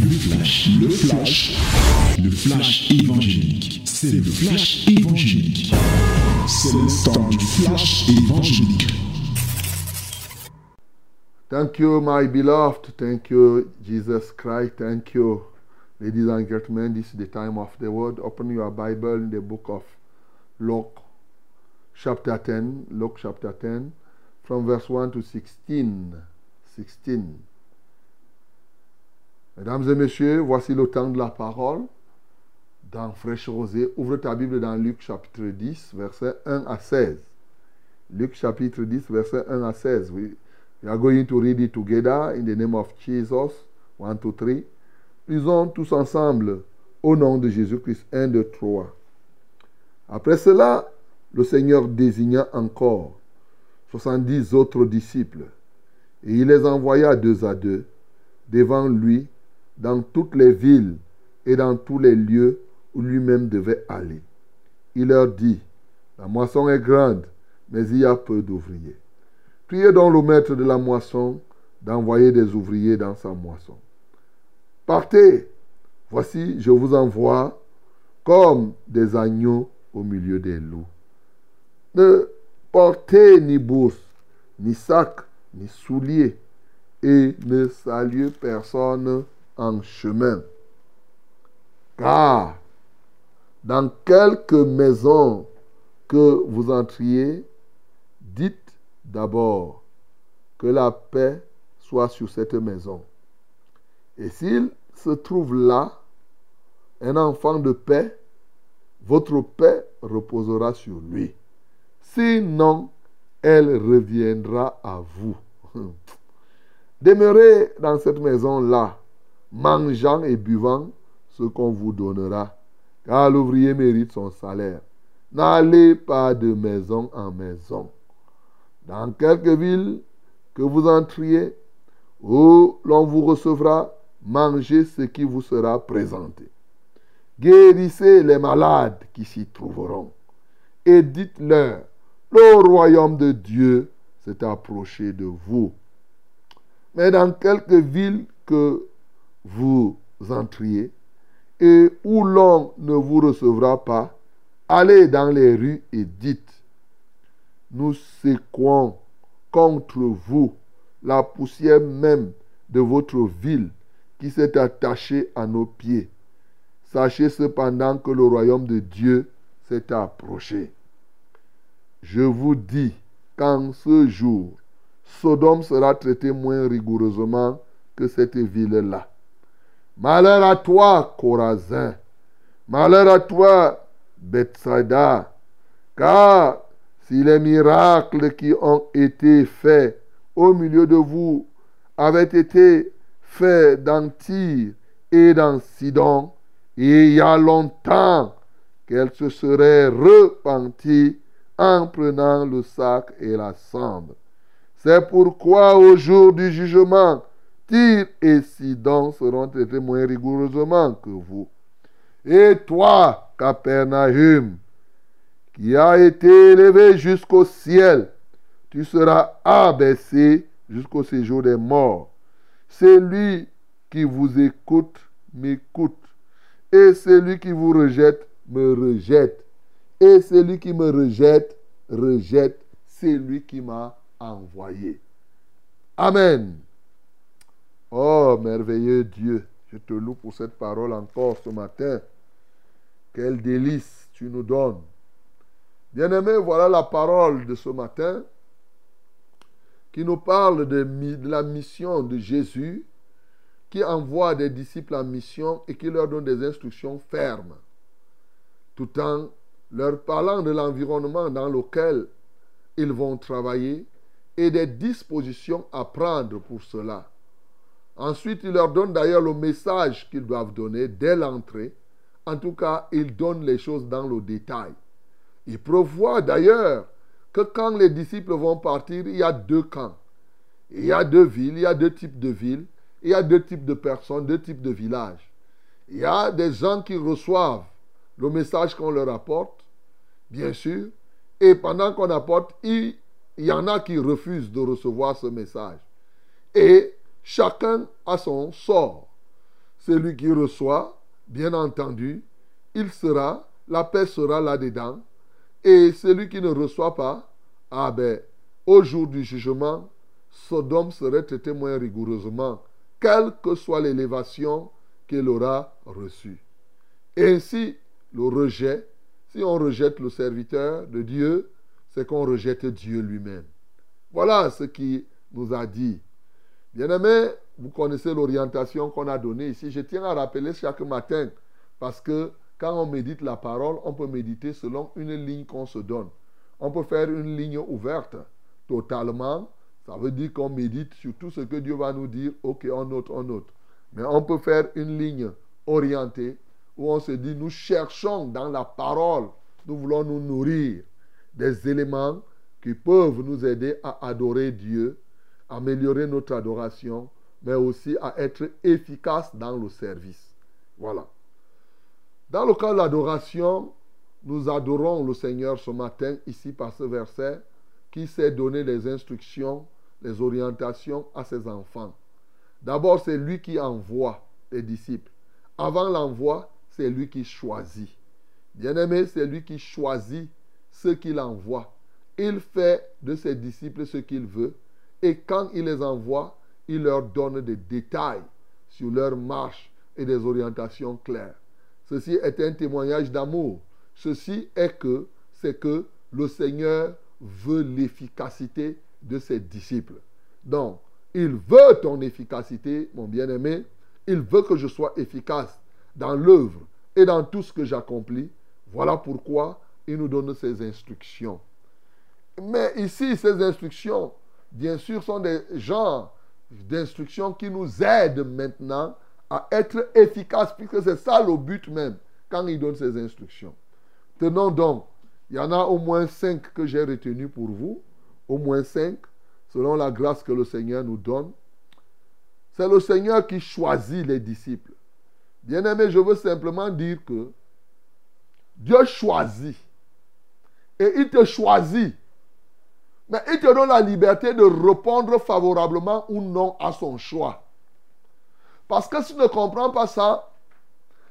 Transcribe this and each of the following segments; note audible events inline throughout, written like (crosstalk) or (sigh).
Le flash, le flash, le flash évangélique. C'est le flash évangélique. C'est le du flash évangélique. Thank you, my beloved. Thank you, Jesus Christ. Thank you, ladies and gentlemen. This is the time of the word. Open your Bible in the book of Luke, chapter 10. Luke, chapter 10, from verse 1 to 16. 16. Mesdames et messieurs, voici le temps de la parole. Dans Fraîche Rosée, ouvre ta Bible dans Luc chapitre 10, versets 1 à 16. Luc chapitre 10, versets 1 à 16. We, we are going to read it together in the name of Jesus. 1, 2, 3. Lisons tous ensemble au nom de Jésus-Christ. 1, 2, 3. Après cela, le Seigneur désigna encore 70 autres disciples et il les envoya deux à deux devant lui dans toutes les villes et dans tous les lieux où lui-même devait aller. Il leur dit, la moisson est grande, mais il y a peu d'ouvriers. Priez donc le maître de la moisson d'envoyer des ouvriers dans sa moisson. Partez, voici, je vous envoie comme des agneaux au milieu des loups. Ne portez ni bourse, ni sac, ni souliers, et ne saluez personne en chemin. Car dans quelque maison que vous entriez, dites d'abord que la paix soit sur cette maison. Et s'il se trouve là un enfant de paix, votre paix reposera sur lui. Sinon, elle reviendra à vous. (laughs) Demeurez dans cette maison-là, mangeant et buvant ce qu'on vous donnera, car l'ouvrier mérite son salaire. N'allez pas de maison en maison. Dans quelque ville que vous entriez, où l'on vous recevra, mangez ce qui vous sera présenté. Guérissez les malades qui s'y trouveront et dites-leur, le royaume de Dieu s'est approché de vous. Mais dans quelque ville que vous entriez et où l'on ne vous recevra pas, allez dans les rues et dites, nous secouons contre vous la poussière même de votre ville qui s'est attachée à nos pieds. Sachez cependant que le royaume de Dieu s'est approché. Je vous dis qu'en ce jour, Sodome sera traité moins rigoureusement que cette ville-là. Malheur à toi, Corazin. Malheur à toi, Bethsaida. Car si les miracles qui ont été faits au milieu de vous avaient été faits dans Tyr et dans Sidon, il y a longtemps qu'elle se serait repentie en prenant le sac et la cendre. C'est pourquoi au jour du jugement, Tyr et Sidon seront traités moins rigoureusement que vous. Et toi, Capernaum, qui a été élevé jusqu'au ciel, tu seras abaissé jusqu'au séjour des morts. Celui qui vous écoute m'écoute, et celui qui vous rejette me rejette, et celui qui me rejette rejette celui qui m'a envoyé. Amen. Oh, merveilleux Dieu, je te loue pour cette parole encore ce matin. Quel délice tu nous donnes. Bien-aimé, voilà la parole de ce matin qui nous parle de, de, la mission de Jésus, qui envoie des disciples en mission et qui leur donne des instructions fermes, tout en leur parlant de l'environnement dans lequel ils vont travailler et des dispositions à prendre pour cela. Ensuite, il leur donne d'ailleurs le message qu'ils doivent donner dès l'entrée. En tout cas, il donne les choses dans le détail. Il prévoit d'ailleurs que quand les disciples vont partir, il y a deux camps. Il y a deux villes, il y a deux types de villes, il y a deux types de personnes, deux types de villages. Il y a des gens qui reçoivent le message qu'on leur apporte, bien sûr, et pendant qu'on apporte, il, y en a qui refusent de recevoir ce message. Et chacun a son sort. Celui qui reçoit, bien entendu, il sera, la paix sera là-dedans. Et celui qui ne reçoit pas, ah ben, au jour du jugement, Sodome serait traité moins rigoureusement, quelle que soit l'élévation qu'il aura reçue. Ainsi, le rejet, si on rejette le serviteur de Dieu, c'est qu'on rejette Dieu lui-même. Voilà ce qui nous a dit. Bien-aimés, vous connaissez l'orientation qu'on a donnée ici. Je tiens à rappeler chaque matin, parce que quand on médite la parole, on peut méditer selon une ligne qu'on se donne. On peut faire une ligne ouverte totalement. Ça veut dire qu'on médite sur tout ce que Dieu va nous dire. Ok, on note, on note. Mais on peut faire une ligne orientée où on se dit, nous cherchons dans la parole, nous voulons nous nourrir des éléments qui peuvent nous aider à adorer Dieu, améliorer notre adoration, mais aussi à être efficace dans le service. Voilà. Dans le cas de l'adoration, nous adorons le Seigneur ce matin ici par ce verset qui sait donner les instructions, les orientations à ses enfants. D'abord, c'est lui qui envoie les disciples. Avant l'envoi, c'est lui qui choisit. Bien-aimé, c'est lui qui choisit ceux qu'il envoie. Il fait de ses disciples ce qu'il veut. Et quand il les envoie, il leur donne des détails sur leur marche et des orientations claires. Ceci est un témoignage d'amour. Ceci est que c'est que le Seigneur veut l'efficacité de ses disciples. Donc, il veut ton efficacité, mon bien-aimé. Il veut que je sois efficace dans l'œuvre et dans tout ce que j'accomplis. Voilà pourquoi il nous donne ses instructions. Mais ici, ces instructions, bien sûr, sont des genres d'instructions qui nous aident maintenant à être efficaces, puisque c'est ça le but même quand il donne ces instructions. Tenons donc, il y en a au moins cinq que j'ai retenus pour vous, au moins cinq, selon la grâce que le Seigneur nous donne. C'est le Seigneur qui choisit les disciples. Bien-aimé, je veux simplement dire que Dieu choisit. Et il te choisit. Mais il te donne la liberté de répondre favorablement ou non à son choix. Parce que si tu ne comprends pas ça,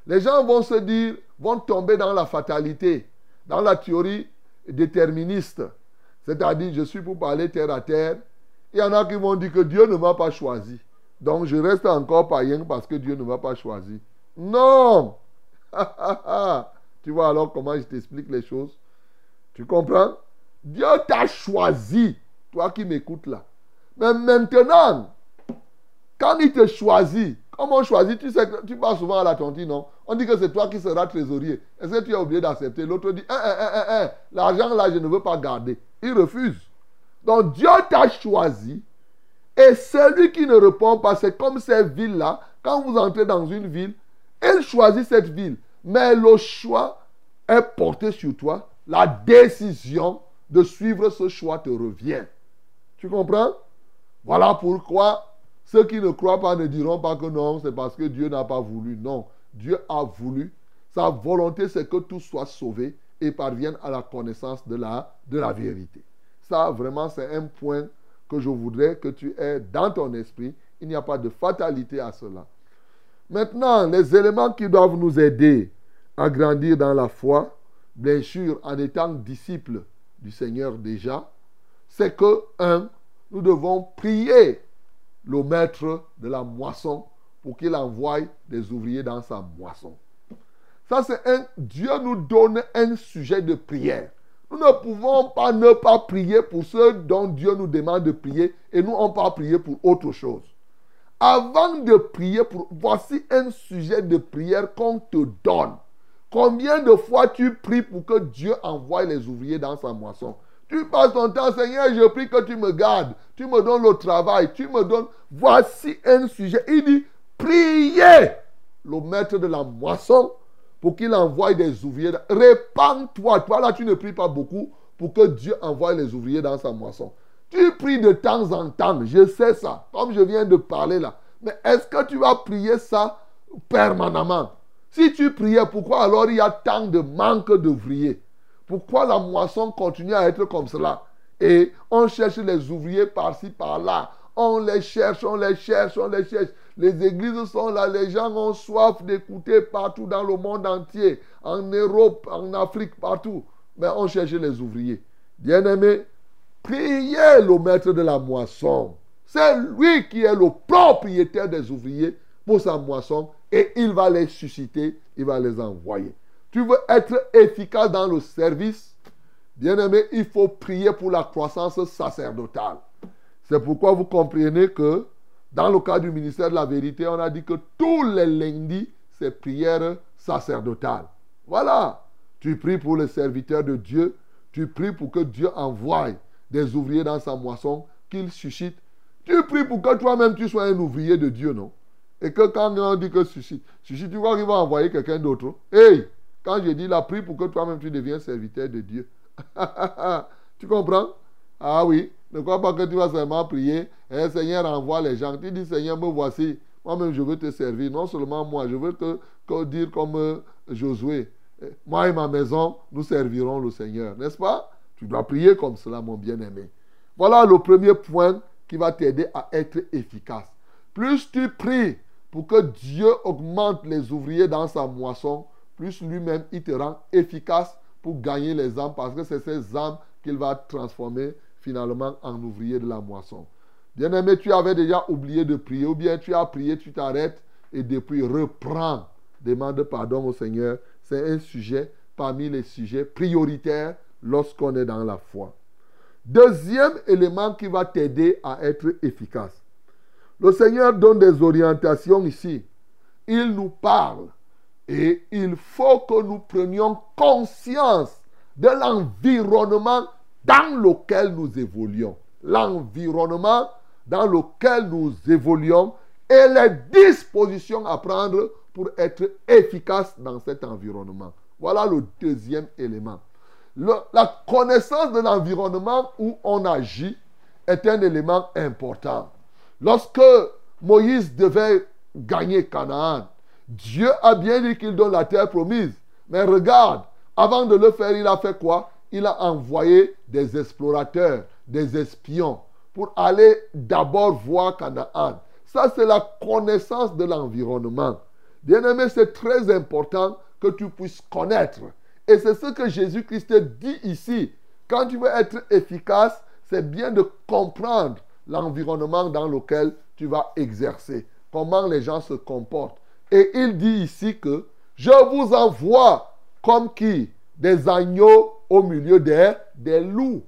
les gens vont se dire, vont tomber dans la fatalité, dans la théorie déterministe. C'est-à-dire, je suis pour parler terre à terre. Il y en a qui vont dire que Dieu ne m'a pas choisi. Donc je reste encore païen parce que Dieu ne m'a pas choisi. Non (laughs) Tu vois alors comment je t'explique les choses Tu comprends? Dieu t'a choisi, toi qui m'écoutes là. Mais maintenant, quand il te choisit, comment on choisit Tu sais tu passes souvent à la tontine, non? On dit que c'est toi qui seras trésorier. Est-ce que tu as oublié d'accepter? L'autre dit, hein, hein, hein, l'argent là, je ne veux pas garder. Il refuse. Donc Dieu t'a choisi. Et celui qui ne répond pas, c'est comme ces villes-là. Quand vous entrez dans une ville, elle choisit cette ville. Mais le choix est porté sur toi. La décision de suivre ce choix te revient. Tu comprends? Voilà pourquoi ceux qui ne croient pas ne diront pas que non, c'est parce que Dieu n'a pas voulu. Non, Dieu a voulu. Sa volonté, c'est que tout soit sauvé et parvienne à la connaissance de la, de la vérité. Ça, vraiment, c'est un point que je voudrais que tu aies dans ton esprit. Il n'y a pas de fatalité à cela. Maintenant, les éléments qui doivent nous aider à grandir dans la foi, bien sûr, en étant disciples du Seigneur déjà, c'est que, un, nous devons prier le maître de la moisson pour qu'il envoie des ouvriers dans sa moisson. Ça, c'est un. Dieu nous donne un sujet de prière. Nous ne pouvons pas ne pas prier pour ceux dont Dieu nous demande de prier et nous, on pas prier pour autre chose. Avant de prier pour... Voici un sujet de prière qu'on te donne. Combien de fois tu pries pour que Dieu envoie les ouvriers dans sa moisson? Tu passes ton temps, Seigneur, je prie que tu me gardes. Tu me donnes le travail. Tu me donnes... Voici un sujet. Il dit, priez le maître de la moisson pour qu'il envoie des ouvriers. Répands-toi. Toi là, tu ne pries pas beaucoup pour que Dieu envoie les ouvriers dans sa moisson. Tu pries de temps en temps, je sais ça, comme je viens de parler là. Mais est-ce que tu vas prier ça permanemment? Si tu priais, pourquoi alors il y a tant de manque d'ouvriers? Pourquoi la moisson continue à être comme cela? Et on cherche les ouvriers par-ci, par-là. On les cherche, on les cherche, on les cherche. Les églises sont là, les gens ont soif d'écouter partout dans le monde entier, en Europe, en Afrique, partout. Mais on cherche les ouvriers. Bien-aimés, priez le maître de la moisson. C'est lui qui est le propriétaire des ouvriers pour sa moisson et il va les susciter, il va les envoyer. Tu veux être efficace dans le service, bien-aimé, il faut prier pour la croissance sacerdotale. C'est pourquoi vous comprenez que dans le cas du ministère de la vérité, on a dit que tous les lundis, c'est prière sacerdotale. Voilà. Tu pries pour les serviteurs de Dieu. Tu pries pour que Dieu envoie des ouvriers dans sa moisson, qu'il suscite. Tu pries pour que toi-même tu sois un ouvrier de Dieu, non? Et que quand on dit que suscite, suscite, tu vois qu'il va envoyer quelqu'un d'autre. Hey, quand je dis la prie pour que toi-même tu deviens serviteur de Dieu. (laughs) tu comprends? Ah oui. Ne crois pas que tu vas seulement prier. Eh, Seigneur, envoie les gens. Tu dis, Seigneur, me voici. Moi-même, je veux te servir. Non seulement moi, je veux te, dire comme euh, Josué. Eh, moi et ma maison, nous servirons le Seigneur. N'est-ce pas? Tu dois prier comme cela, mon bien-aimé. Voilà le premier point qui va t'aider à être efficace. Plus tu pries pour que Dieu augmente les ouvriers dans sa moisson, plus lui-même il te rend efficace pour gagner les âmes parce que c'est ces âmes qu'il va transformer finalement en ouvrier de la moisson. Bien-aimé, tu avais déjà oublié de prier ou bien tu as prié, tu t'arrêtes et depuis reprends. Demande pardon au Seigneur. C'est un sujet parmi les sujets prioritaires lorsqu'on est dans la foi. Deuxième élément qui va t'aider à être efficace. Le Seigneur donne des orientations ici. Il nous parle et il faut que nous prenions conscience de l'environnement dans lequel nous évoluons. L'environnement dans lequel nous évoluons et les dispositions à prendre pour être efficace dans cet environnement. Voilà le deuxième élément. la connaissance de l'environnement où on agit est un élément important. Lorsque Moïse devait gagner Canaan, Dieu a bien dit qu'il donne la terre promise. Mais regarde, avant de le faire, il a fait quoi? Il a envoyé des explorateurs, des espions, pour aller d'abord voir Canaan. Ça, c'est la connaissance de l'environnement. Bien-aimé, c'est très important que tu puisses connaître. Et c'est ce que Jésus-Christ dit ici. Quand tu veux être efficace, c'est bien de comprendre l'environnement dans lequel tu vas exercer, comment les gens se comportent. Et il dit ici que je vous envoie comme qui? Des agneaux au milieu des, des loups.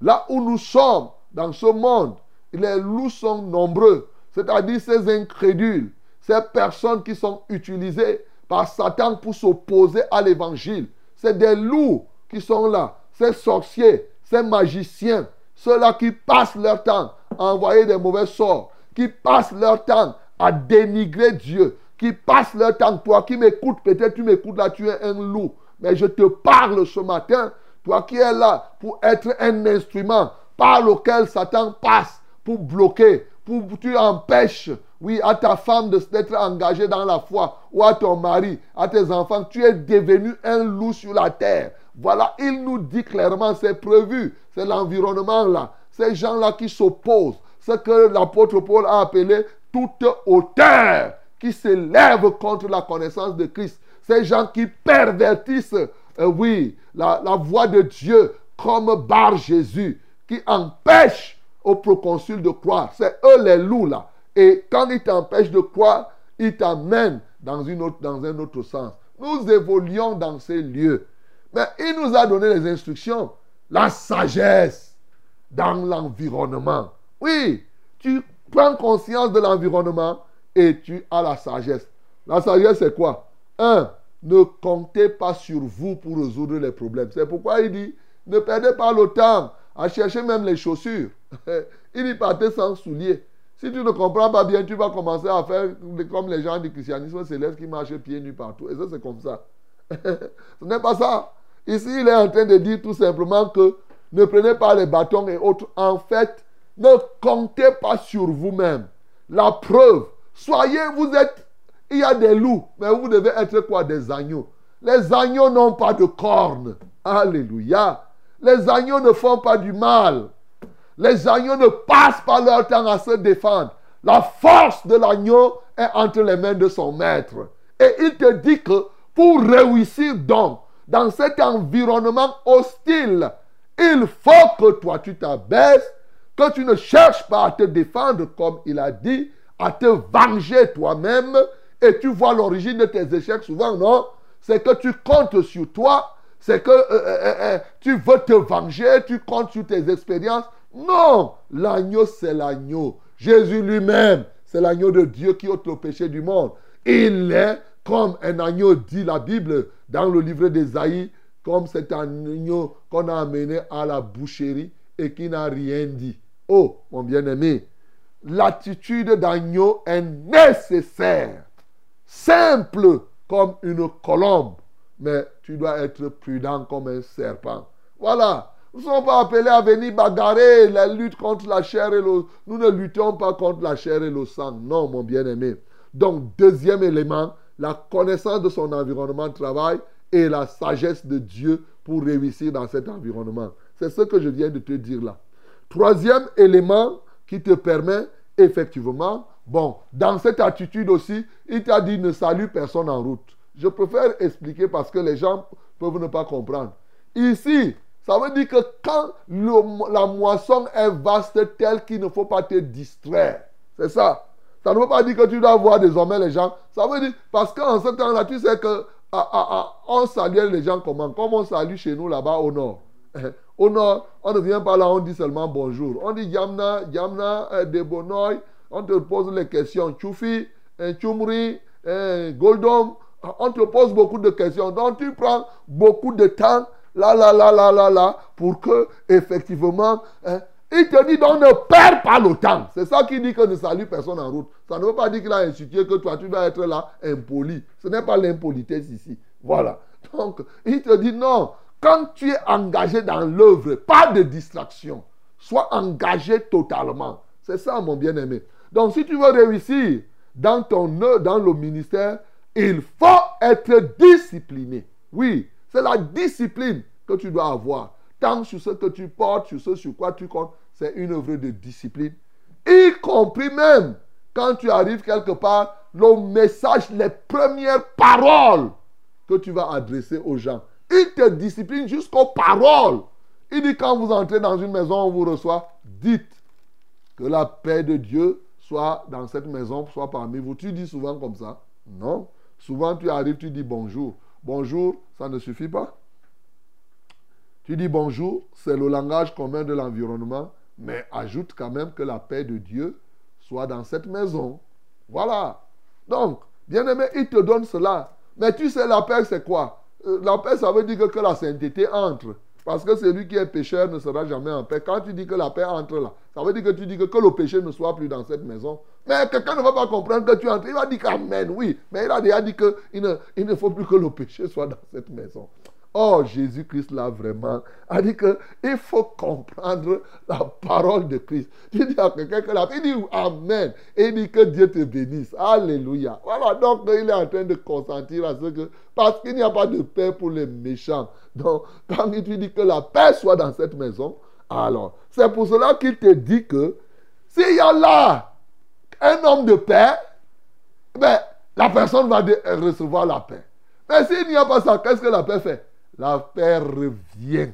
Là où nous sommes, dans ce monde, les loups sont nombreux, c'est-à-dire ces incrédules, ces personnes qui sont utilisées par Satan pour s'opposer à l'évangile. C'est des loups qui sont là, ces sorciers, ces magiciens, ceux-là qui passent leur temps envoyer des mauvais sorts, qui passent leur temps à dénigrer Dieu, qui passent leur temps, toi qui m'écoutes, peut-être tu m'écoutes là, tu es un loup. Mais je te parle ce matin, toi qui es là pour être un instrument par lequel Satan passe pour bloquer, pour tu empêches, oui, à ta femme d'être engagée dans la foi, ou à ton mari, à tes enfants, tu es devenu un loup sur la terre. Voilà, il nous dit clairement, c'est prévu, c'est l'environnement là, ces gens-là qui s'opposent, ce que l'apôtre Paul a appelé toute hauteur qui s'élève contre la connaissance de Christ ces gens qui pervertissent, euh, oui, la, la voix de Dieu comme Bar Jésus, qui empêchent au proconsul de croire. C'est eux les loups là. Et quand ils t'empêchent de croire, ils t'amènent dans, dans un autre sens. Nous évoluons dans ces lieux. Mais il nous a donné les instructions. La sagesse dans l'environnement. Oui, tu prends conscience de l'environnement et tu as la sagesse. La sagesse, c'est quoi? Un, ne comptez pas sur vous pour résoudre les problèmes. C'est pourquoi il dit, ne perdez pas le temps à chercher même les chaussures. (laughs) il dit, partez sans souliers. Si tu ne comprends pas bien, tu vas commencer à faire comme les gens du christianisme céleste qui marchent pieds nus partout. Et ça, c'est comme ça. (laughs) Ce n'est pas ça. Ici, il est en train de dire tout simplement que ne prenez pas les bâtons et autres. En fait, ne comptez pas sur vous-même. La preuve, soyez, vous êtes il y a des loups, mais vous devez être quoi? Des agneaux. Les agneaux n'ont pas de cornes. Alléluia. Les agneaux ne font pas du mal. Les agneaux ne passent pas leur temps à se défendre. La force de l'agneau est entre les mains de son maître. Et il te dit que pour réussir donc dans cet environnement hostile, il faut que toi tu t'abaisses, que tu ne cherches pas à te défendre comme il a dit, à te venger toi-même. Et tu vois l'origine de tes échecs souvent, non? C'est que tu comptes sur toi, c'est que euh, euh, euh, tu veux te venger, tu comptes sur tes expériences. Non, l'agneau c'est l'agneau. Jésus lui-même, c'est l'agneau de Dieu qui ôte le péché du monde. Il est comme un agneau, dit la Bible dans le livre d'Ésaïe, comme cet agneau qu'on a amené à la boucherie et qui n'a rien dit. Oh, mon bien-aimé, l'attitude d'agneau est nécessaire, simple comme une colombe, mais tu dois être prudent comme un serpent. Voilà. Nous ne sommes pas appelés à venir bagarrer la lutte contre la chair et le... Nous ne luttons pas contre la chair et le sang. Non, mon bien-aimé. Donc, deuxième élément, la connaissance de son environnement de travail et la sagesse de Dieu pour réussir dans cet environnement. C'est ce que je viens de te dire là. Troisième élément qui te permet effectivement, bon, dans cette attitude aussi, il t'a dit ne salue personne en route. Je préfère expliquer parce que les gens peuvent ne pas comprendre. Ici, ça veut dire que quand la moisson est vaste telle qu'il ne faut pas te distraire. C'est ça. Ça ne veut pas dire que tu dois voir désormais les gens. Ça veut dire, parce qu'en ce temps-là, tu sais que ah, ah, ah, on salue les gens comment? Comme on salue chez nous là-bas au nord. (laughs) Au nord, on ne vient pas là, on dit seulement bonjour. On dit Yamna, Yamna, euh, Debonoy. On te pose les questions. Tchoufi, Tchoumri, Goldom. On te pose beaucoup de questions. Donc tu prends beaucoup de temps, là, là, là, là, là, là, pour que, effectivement, hein, il te dit donc ne perds pas le temps. C'est ça qui dit que ne salue personne en route. Ça ne veut pas dire qu'il a institué que toi tu dois être là impoli. Ce n'est pas l'impolitesse ici. Voilà. Donc, il te dit non. Quand tu es engagé dans l'œuvre, pas de distraction. Sois engagé totalement. C'est ça, mon bien-aimé. Donc, si tu veux réussir dans ton œuvre, dans le ministère, il faut être discipliné. Oui, c'est la discipline que tu dois avoir. Sur ce que tu portes, sur ce sur quoi tu comptes, c'est une œuvre de discipline. Y compris même quand tu arrives quelque part, le message, les premières paroles que tu vas adresser aux gens. Il te discipline jusqu'aux paroles. Il dit quand vous entrez dans une maison, on vous reçoit, dites que la paix de Dieu soit dans cette maison, soit parmi vous. Tu dis souvent comme ça. Non. Souvent tu arrives, tu dis bonjour. Bonjour, ça ne suffit pas. Tu dis bonjour, c'est le langage commun de l'environnement mais ajoute quand même que la paix de Dieu soit dans cette maison. Voilà. Donc, bien-aimé, il te donne cela. Mais tu sais, la paix, c'est quoi? Euh, La paix, ça veut dire que, la sainteté entre. Parce que celui qui est pécheur ne sera jamais en paix. Quand tu dis que la paix entre là, ça veut dire que tu dis que, que le péché ne soit plus dans cette maison. Mais quelqu'un ne va pas comprendre que tu entres. Il va dire qu'Amen, oui. Mais il a déjà dit qu'il ne, il ne faut plus que le péché soit dans cette maison. Oh, Jésus-Christ, là, vraiment, a dit qu'il faut comprendre la parole de Christ. Tu dis à quelqu'un que la il dit Amen. Et il dit que Dieu te bénisse. Alléluia. Voilà, donc il est en train de consentir à ce que, parce qu'il n'y a pas de paix pour les méchants. Donc, quand il te dit que la paix soit dans cette maison, alors, c'est pour cela qu'il te dit que s'il y a là un homme de paix, ben, la personne va recevoir la paix. Mais s'il n'y a pas ça, qu'est-ce que la paix fait? La paix revient.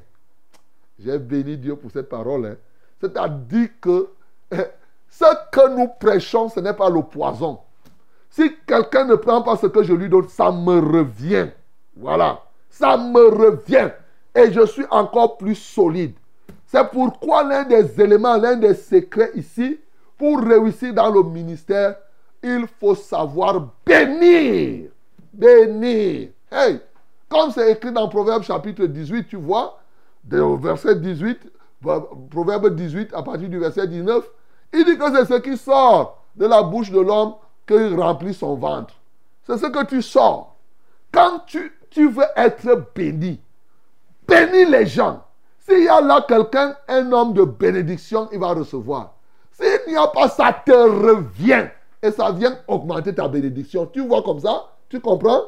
J'ai béni Dieu pour cette parole. Hein. C'est-à-dire que eh, ce que nous prêchons, ce n'est pas le poison. Si quelqu'un ne prend pas ce que je lui donne, ça me revient. Voilà. Ça me revient. Et je suis encore plus solide. C'est pourquoi l'un des éléments, l'un des secrets ici, pour réussir dans le ministère, il faut savoir bénir. Bénir. Hey, comme c'est écrit dans Proverbe chapitre 18, tu vois, verset 18, Proverbe 18 à partir du verset 19, il dit que c'est ce qui sort de la bouche de l'homme qu'il remplit son ventre. C'est ce que tu sors. Quand tu, tu veux être béni, bénis les gens. S'il y a là quelqu'un, un homme de bénédiction, il va recevoir. S'il n'y a pas, ça te revient. Et ça vient augmenter ta bénédiction. Tu vois comme ça? Tu comprends?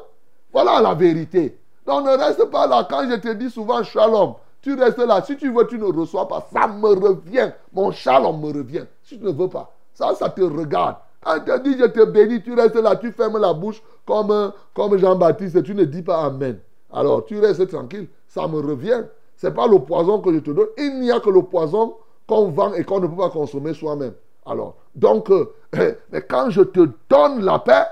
Voilà la vérité. Donc ne reste pas là. Quand je te dis souvent shalom, tu restes là. Si tu veux, tu ne reçois pas. Ça me revient. Mon shalom me revient. Si tu ne veux pas. Ça, ça te regarde. Quand te dit je te bénis, tu restes là, tu fermes la bouche comme, comme Jean-Baptiste et tu ne dis pas Amen. Alors tu restes tranquille. Ça me revient. Ce n'est pas le poison que je te donne. Il n'y a que le poison qu'on vend et qu'on ne peut pas consommer soi-même. Alors, donc, euh, (laughs) mais quand je te donne la paix,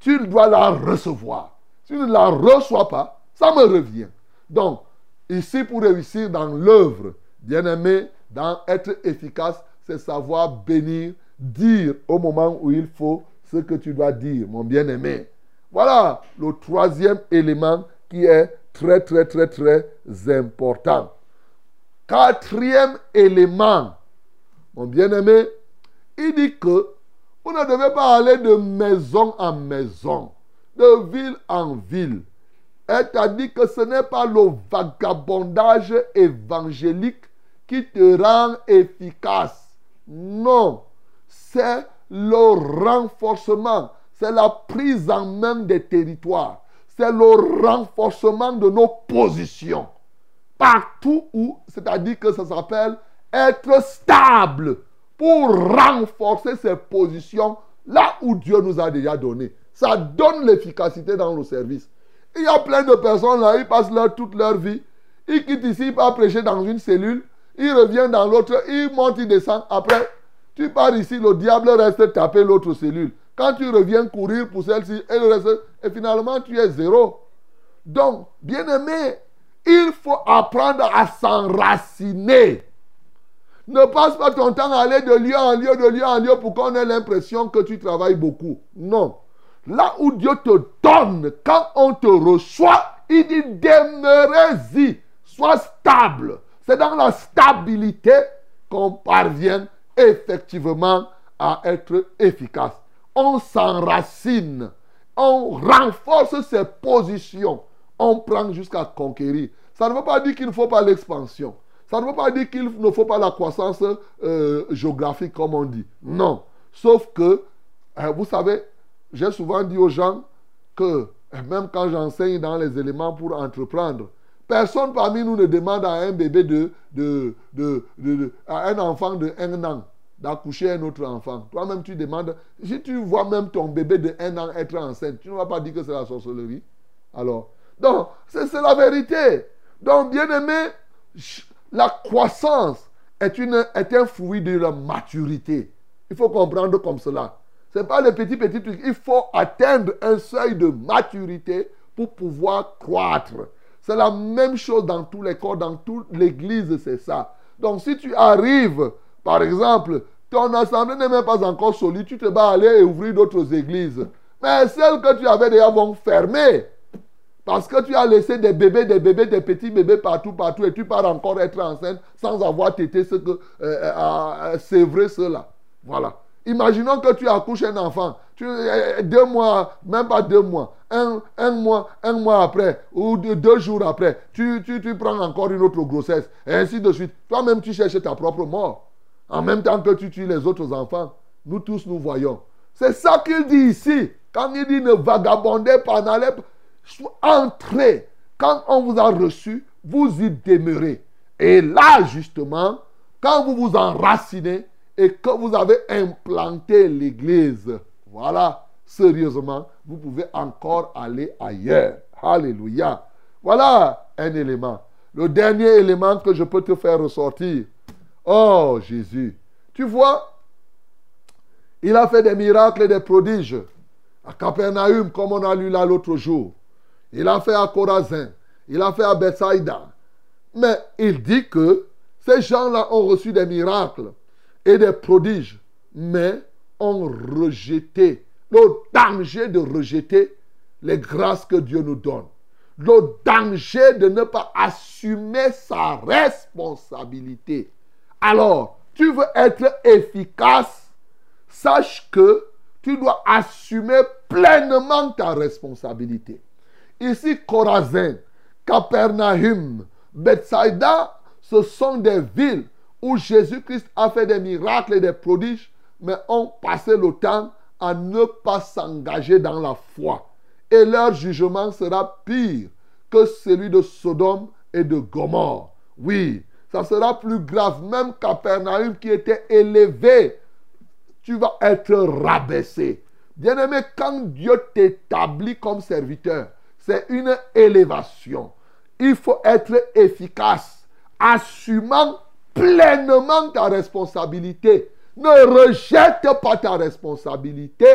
tu dois la recevoir. Si tu ne la reçois pas, ça me revient. Donc, ici, pour réussir dans l'œuvre, bien aimé, dans être efficace, c'est savoir bénir, dire au moment où il faut ce que tu dois dire, mon bien-aimé. Voilà le troisième élément qui est très, très, très, très important. Quatrième élément, mon bien-aimé, il dit que vous ne devez pas aller de maison en maison, de ville en ville. Elle t'a dit que ce n'est pas le vagabondage évangélique qui te rend efficace. Non, c'est le renforcement, c'est la prise en main des territoires, c'est le renforcement de nos positions. Partout où, c'est-à-dire que ça s'appelle être stable pour renforcer ses positions là où Dieu nous a déjà donné. Ça donne l'efficacité dans le service. Il y a plein de personnes là, ils passent leur, toute leur vie. Ils quittent ici, ils partent prêcher dans une cellule. Ils reviennent dans l'autre, ils montent, ils descendent. Après, tu pars ici, le diable reste taper l'autre cellule. Quand tu reviens courir pour celle-ci, elle reste. Et finalement, tu es zéro. Donc, bien aimé, il faut apprendre à s'enraciner. Ne passe pas ton temps à aller de lieu en lieu, de lieu en lieu pour qu'on ait l'impression que tu travailles beaucoup. Non. Là où Dieu te donne, quand on te reçoit, il dit demeurez-y, sois stable. C'est dans la stabilité qu'on parvient effectivement à être efficace. On s'enracine, on renforce ses positions, on prend jusqu'à conquérir. Ça ne veut pas dire qu'il ne faut pas l'expansion. Ça ne veut pas dire qu'il ne faut pas la croissance euh, géographique, comme on dit. Non. Sauf que, euh, vous savez, j'ai souvent dit aux gens que, même quand j'enseigne dans les éléments pour entreprendre, personne parmi nous ne demande à un bébé de, de, de, à un enfant de un an d'accoucher un autre enfant. Toi-même, tu demandes, si tu vois même ton bébé de un an être enceinte, tu ne vas pas dire que c'est la sorcellerie. Alors, donc, c'est la vérité. Donc, bien aimé, la croissance est, une, est un fruit de la maturité. Il faut comprendre comme cela. Ce n'est pas le petit, petit truc. Il faut atteindre un seuil de maturité pour pouvoir croître. C'est la même chose dans tous les corps, dans toute l'église, c'est ça. Donc si tu arrives, par exemple, ton assemblée n'est même pas encore solide, tu te vas aller ouvrir d'autres églises. Mais celles que tu avais déjà vont fermer. Parce que tu as laissé des bébés, des bébés, des petits bébés partout, partout, et tu pars encore être enceinte sans avoir tété ce que euh, euh, vrai cela. Voilà. Imaginons que tu accouches un enfant. Tu, euh, deux mois, même pas deux mois, un, mois, un mois après, ou deux, jours après, tu, tu, tu, prends encore une autre grossesse, et ainsi de suite. Toi-même, tu cherches ta propre mort. En même temps que tu tues les autres enfants. Nous tous, nous voyons. C'est ça qu'il dit ici. Quand il dit ne vagabondez pas, n'allez pas entrez. Quand on vous a reçu, vous y demeurez. Et là, justement, quand vous vous enracinez et que vous avez implanté l'église, voilà, sérieusement, vous pouvez encore aller ailleurs. Alléluia. Voilà un élément. Le dernier élément que je peux te faire ressortir. Oh Jésus. Tu vois, il a fait des miracles et des prodiges à Capernaum, comme on a lu là l'autre jour. Il a fait à Corazin. Il a fait à Bethsaida. Mais il dit que ces gens-là ont reçu des miracles et des prodiges, mais ont rejeté. Le danger de rejeter les grâces que Dieu nous donne. Le danger de ne pas assumer sa responsabilité. Alors, tu veux être efficace, sache que tu dois assumer pleinement ta responsabilité. Ici, Corazin, Capernaum, Bethsaida, ce sont des villes où Jésus-Christ a fait des miracles et des prodiges, mais ont passé le temps à ne pas s'engager dans la foi. Et leur jugement sera pire que celui de Sodome et de Gomorre. Oui, ça sera plus grave. Même Capernaum qui était élevé tu vas être rabaissé. Bien-aimé, quand Dieu t'établit comme serviteur, c'est une élévation. Il faut être efficace, assumant pleinement ta responsabilité. Ne rejette pas ta responsabilité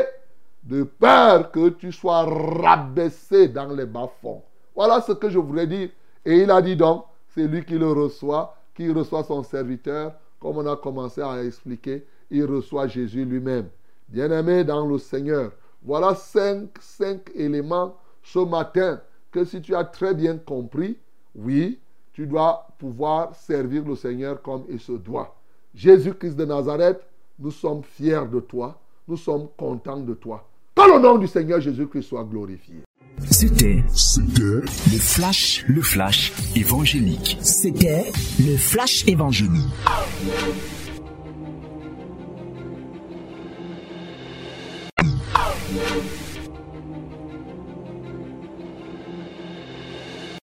de peur que tu sois rabaissé dans les bas-fonds. Voilà ce que je voulais dire. Et il a dit donc, c'est lui qui le reçoit, qui reçoit son serviteur, comme on a commencé à expliquer, il reçoit Jésus lui-même. Bien-aimé dans le Seigneur, voilà cinq, cinq éléments ce matin que si tu as très bien compris, oui, tu dois pouvoir servir le Seigneur comme il se doit. Jésus-Christ de Nazareth, nous sommes fiers de toi, nous sommes contents de toi. Que le nom du Seigneur Jésus-Christ soit glorifié. C'était le flash, le flash évangélique. C'était le flash évangélique.